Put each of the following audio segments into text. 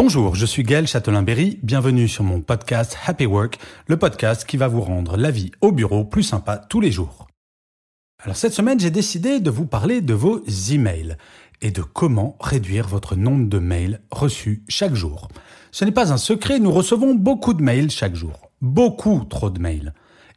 Bonjour, je suis Gaël Châtelain-Berry, bienvenue sur mon podcast Happy Work, le podcast qui va vous rendre la vie au bureau plus sympa tous les jours. Alors cette semaine, j'ai décidé de vous parler de vos emails et de comment réduire votre nombre de mails reçus chaque jour. Ce n'est pas un secret, nous recevons beaucoup de mails chaque jour. Beaucoup trop de mails.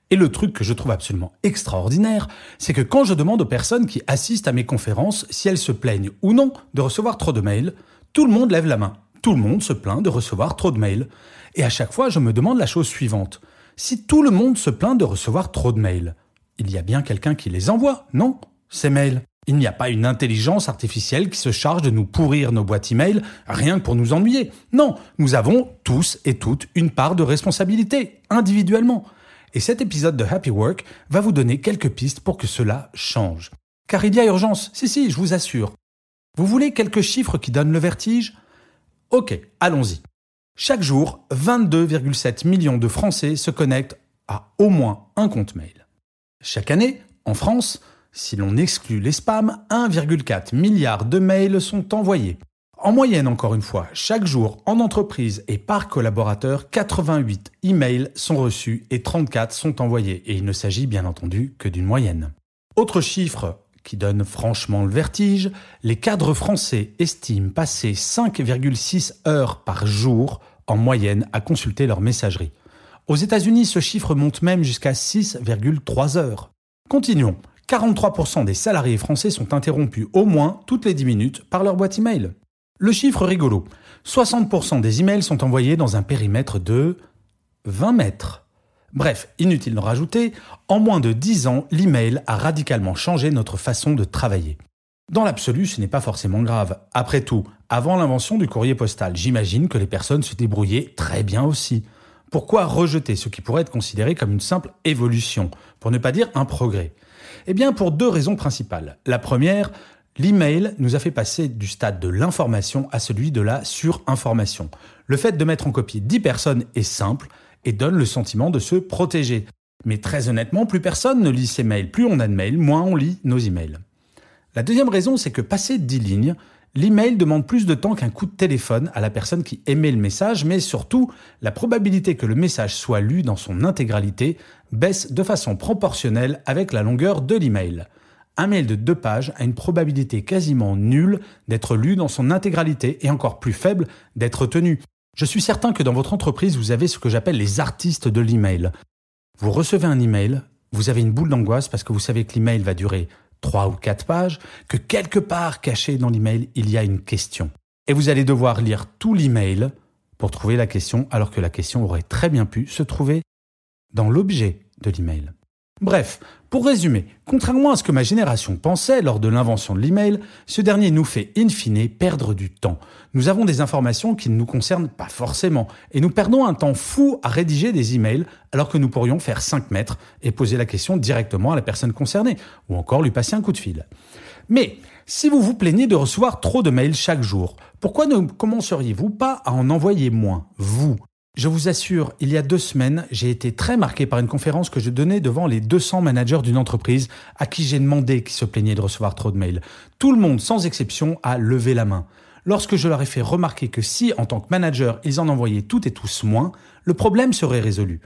Et le truc que je trouve absolument extraordinaire, c'est que quand je demande aux personnes qui assistent à mes conférences si elles se plaignent ou non de recevoir trop de mails, tout le monde lève la main. Tout le monde se plaint de recevoir trop de mails. Et à chaque fois, je me demande la chose suivante. Si tout le monde se plaint de recevoir trop de mails, il y a bien quelqu'un qui les envoie, non? Ces mails. Il n'y a pas une intelligence artificielle qui se charge de nous pourrir nos boîtes email rien que pour nous ennuyer. Non, nous avons tous et toutes une part de responsabilité, individuellement. Et cet épisode de Happy Work va vous donner quelques pistes pour que cela change. Car il y a urgence, si si, je vous assure. Vous voulez quelques chiffres qui donnent le vertige? Ok, allons-y. Chaque jour, 22,7 millions de Français se connectent à au moins un compte mail. Chaque année, en France, si l'on exclut les spams, 1,4 milliard de mails sont envoyés. En moyenne, encore une fois, chaque jour en entreprise et par collaborateur, 88 emails sont reçus et 34 sont envoyés. Et il ne s'agit bien entendu que d'une moyenne. Autre chiffre qui donne franchement le vertige, les cadres français estiment passer 5,6 heures par jour en moyenne à consulter leur messagerie. Aux États-Unis, ce chiffre monte même jusqu'à 6,3 heures. Continuons. 43% des salariés français sont interrompus au moins toutes les 10 minutes par leur boîte email. Le chiffre rigolo. 60% des emails sont envoyés dans un périmètre de 20 mètres. Bref, inutile de rajouter, en moins de 10 ans, l'email a radicalement changé notre façon de travailler. Dans l'absolu, ce n'est pas forcément grave. Après tout, avant l'invention du courrier postal, j'imagine que les personnes se débrouillaient très bien aussi. Pourquoi rejeter ce qui pourrait être considéré comme une simple évolution, pour ne pas dire un progrès? Eh bien, pour deux raisons principales. La première, l'email nous a fait passer du stade de l'information à celui de la surinformation. Le fait de mettre en copie 10 personnes est simple, et donne le sentiment de se protéger. Mais très honnêtement, plus personne ne lit ses mails. Plus on a de mails, moins on lit nos emails. La deuxième raison, c'est que passé 10 lignes, l'email demande plus de temps qu'un coup de téléphone à la personne qui émet le message, mais surtout, la probabilité que le message soit lu dans son intégralité baisse de façon proportionnelle avec la longueur de l'email. Un mail de deux pages a une probabilité quasiment nulle d'être lu dans son intégralité et encore plus faible d'être tenu. Je suis certain que dans votre entreprise, vous avez ce que j'appelle les artistes de l'email. Vous recevez un email, vous avez une boule d'angoisse parce que vous savez que l'email va durer trois ou quatre pages, que quelque part caché dans l'email, il y a une question. Et vous allez devoir lire tout l'email pour trouver la question, alors que la question aurait très bien pu se trouver dans l'objet de l'email. Bref, pour résumer, contrairement à ce que ma génération pensait lors de l'invention de l'email, ce dernier nous fait in fine perdre du temps. Nous avons des informations qui ne nous concernent pas forcément et nous perdons un temps fou à rédiger des emails alors que nous pourrions faire 5 mètres et poser la question directement à la personne concernée ou encore lui passer un coup de fil. Mais si vous vous plaignez de recevoir trop de mails chaque jour, pourquoi ne commenceriez-vous pas à en envoyer moins, vous? Je vous assure, il y a deux semaines, j'ai été très marqué par une conférence que je donnais devant les 200 managers d'une entreprise à qui j'ai demandé qui se plaignaient de recevoir trop de mails. Tout le monde, sans exception, a levé la main. Lorsque je leur ai fait remarquer que si, en tant que manager, ils en envoyaient toutes et tous moins, le problème serait résolu.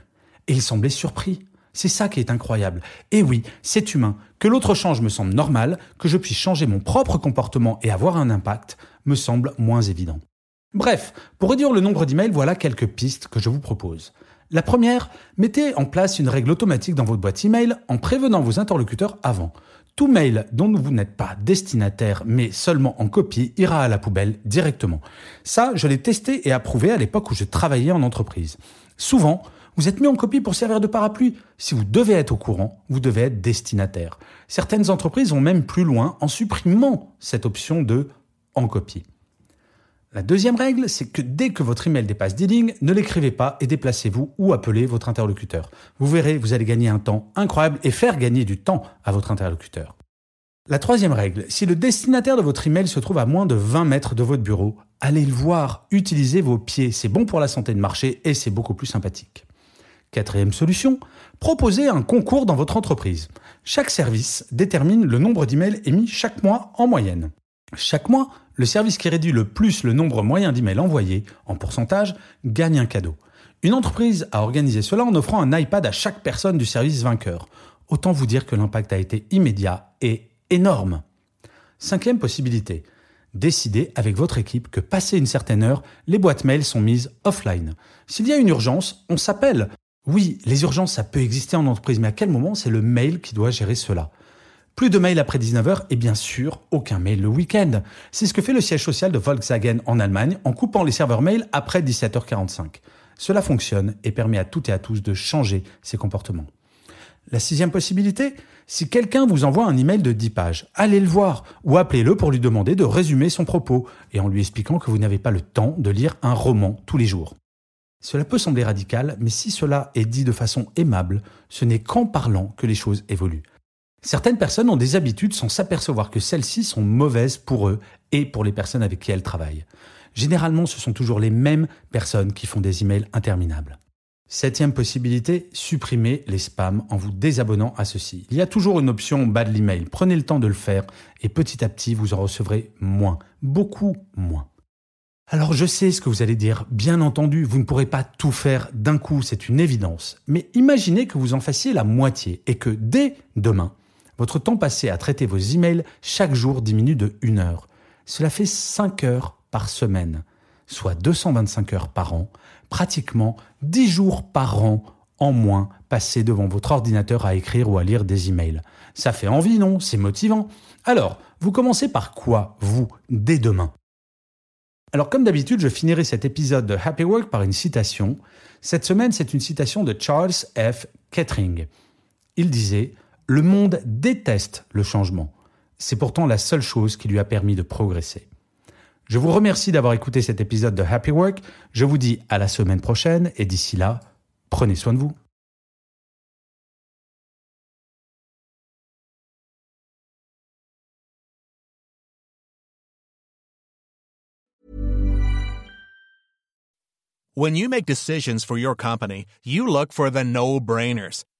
Et ils semblaient surpris. C'est ça qui est incroyable. Et oui, c'est humain. Que l'autre change me semble normal, que je puisse changer mon propre comportement et avoir un impact me semble moins évident. Bref, pour réduire le nombre d'emails, voilà quelques pistes que je vous propose. La première, mettez en place une règle automatique dans votre boîte email en prévenant vos interlocuteurs avant. Tout mail dont vous n'êtes pas destinataire mais seulement en copie ira à la poubelle directement. Ça, je l'ai testé et approuvé à l'époque où je travaillais en entreprise. Souvent, Vous êtes mis en copie pour servir de parapluie. Si vous devez être au courant, vous devez être destinataire. Certaines entreprises vont même plus loin en supprimant cette option de en copie. La deuxième règle, c'est que dès que votre email dépasse 10 lignes, ne l'écrivez pas et déplacez-vous ou appelez votre interlocuteur. Vous verrez, vous allez gagner un temps incroyable et faire gagner du temps à votre interlocuteur. La troisième règle, si le destinataire de votre email se trouve à moins de 20 mètres de votre bureau, allez le voir, utilisez vos pieds, c'est bon pour la santé de marché et c'est beaucoup plus sympathique. Quatrième solution, proposez un concours dans votre entreprise. Chaque service détermine le nombre d'emails émis chaque mois en moyenne. Chaque mois, le service qui réduit le plus le nombre moyen d'emails envoyés, en pourcentage, gagne un cadeau. Une entreprise a organisé cela en offrant un iPad à chaque personne du service vainqueur. Autant vous dire que l'impact a été immédiat et énorme. Cinquième possibilité. Décidez avec votre équipe que passé une certaine heure, les boîtes mail sont mises offline. S'il y a une urgence, on s'appelle. Oui, les urgences, ça peut exister en entreprise, mais à quel moment c'est le mail qui doit gérer cela? Plus de mails après 19h et bien sûr, aucun mail le week-end. C'est ce que fait le siège social de Volkswagen en Allemagne en coupant les serveurs mail après 17h45. Cela fonctionne et permet à toutes et à tous de changer ses comportements. La sixième possibilité, si quelqu'un vous envoie un email de 10 pages, allez le voir ou appelez-le pour lui demander de résumer son propos et en lui expliquant que vous n'avez pas le temps de lire un roman tous les jours. Cela peut sembler radical, mais si cela est dit de façon aimable, ce n'est qu'en parlant que les choses évoluent. Certaines personnes ont des habitudes sans s'apercevoir que celles-ci sont mauvaises pour eux et pour les personnes avec qui elles travaillent. Généralement, ce sont toujours les mêmes personnes qui font des emails interminables. Septième possibilité, supprimez les spams en vous désabonnant à ceci. Il y a toujours une option bas de l'email. Prenez le temps de le faire et petit à petit, vous en recevrez moins. Beaucoup moins. Alors je sais ce que vous allez dire, bien entendu, vous ne pourrez pas tout faire d'un coup, c'est une évidence. Mais imaginez que vous en fassiez la moitié et que dès demain, votre temps passé à traiter vos emails chaque jour diminue de 1 heure. Cela fait 5 heures par semaine, soit 225 heures par an, pratiquement 10 jours par an en moins passés devant votre ordinateur à écrire ou à lire des emails. Ça fait envie, non? C'est motivant. Alors, vous commencez par quoi, vous, dès demain? Alors comme d'habitude, je finirai cet épisode de Happy Work par une citation. Cette semaine, c'est une citation de Charles F. Kettering. Il disait le monde déteste le changement. C'est pourtant la seule chose qui lui a permis de progresser. Je vous remercie d'avoir écouté cet épisode de Happy Work. Je vous dis à la semaine prochaine et d'ici là, prenez soin de vous. When you make decisions for your company, you look for the no-brainers.